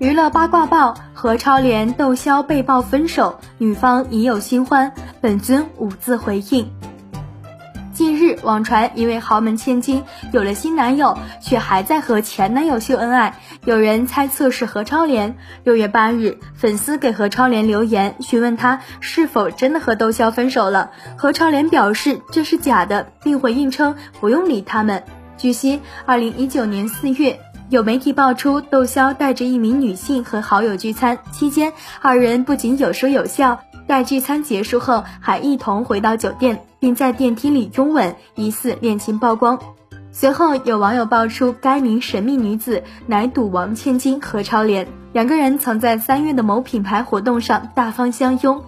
娱乐八卦报：何超莲、窦骁被曝分手，女方已有新欢，本尊五字回应。近日，网传一位豪门千金有了新男友，却还在和前男友秀恩爱，有人猜测是何超莲。六月八日，粉丝给何超莲留言，询问她是否真的和窦骁分手了。何超莲表示这是假的，并回应称不用理他们。据悉，二零一九年四月。有媒体爆出，窦骁带着一名女性和好友聚餐期间，二人不仅有说有笑，待聚餐结束后还一同回到酒店，并在电梯里拥吻，疑似恋情曝光。随后有网友爆出，该名神秘女子乃赌王千金何超莲，两个人曾在三月的某品牌活动上大方相拥。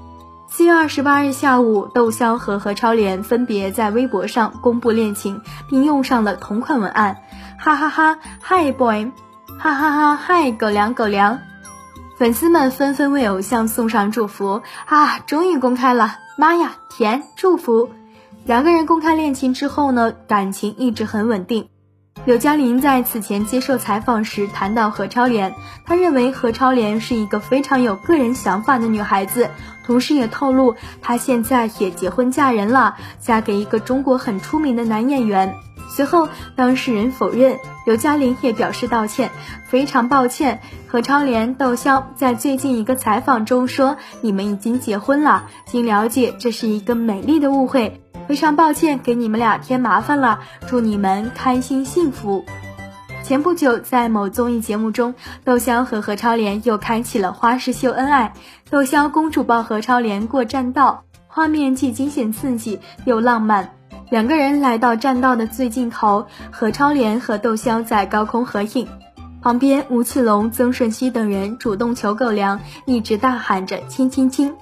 四月二十八日下午，窦骁和何超莲分别在微博上公布恋情，并用上了同款文案。哈哈哈，Hi boy，哈哈哈，Hi 狗粮狗粮，粉丝们纷纷为偶像送上祝福啊！终于公开了，妈呀，甜！祝福。两个人公开恋情之后呢，感情一直很稳定。刘嘉玲在此前接受采访时谈到何超莲，她认为何超莲是一个非常有个人想法的女孩子，同时也透露她现在也结婚嫁人了，嫁给一个中国很出名的男演员。随后，当事人否认，刘嘉玲也表示道歉，非常抱歉。何超莲、窦骁在最近一个采访中说：“你们已经结婚了。”经了解，这是一个美丽的误会，非常抱歉给你们俩添麻烦了，祝你们开心幸福。前不久，在某综艺节目中，窦骁和何超莲又开启了花式秀恩爱，窦骁公主抱何超莲过栈道，画面既惊险刺激又浪漫。两个人来到栈道的最尽头，何超莲和窦骁在高空合影，旁边吴奇隆、曾舜晞等人主动求狗粮，一直大喊着亲亲亲。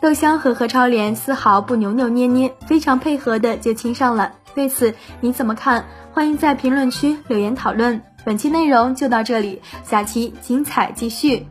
窦骁和何超莲丝毫不扭扭捏捏，非常配合的就亲上了。对此你怎么看？欢迎在评论区留言讨论。本期内容就到这里，下期精彩继续。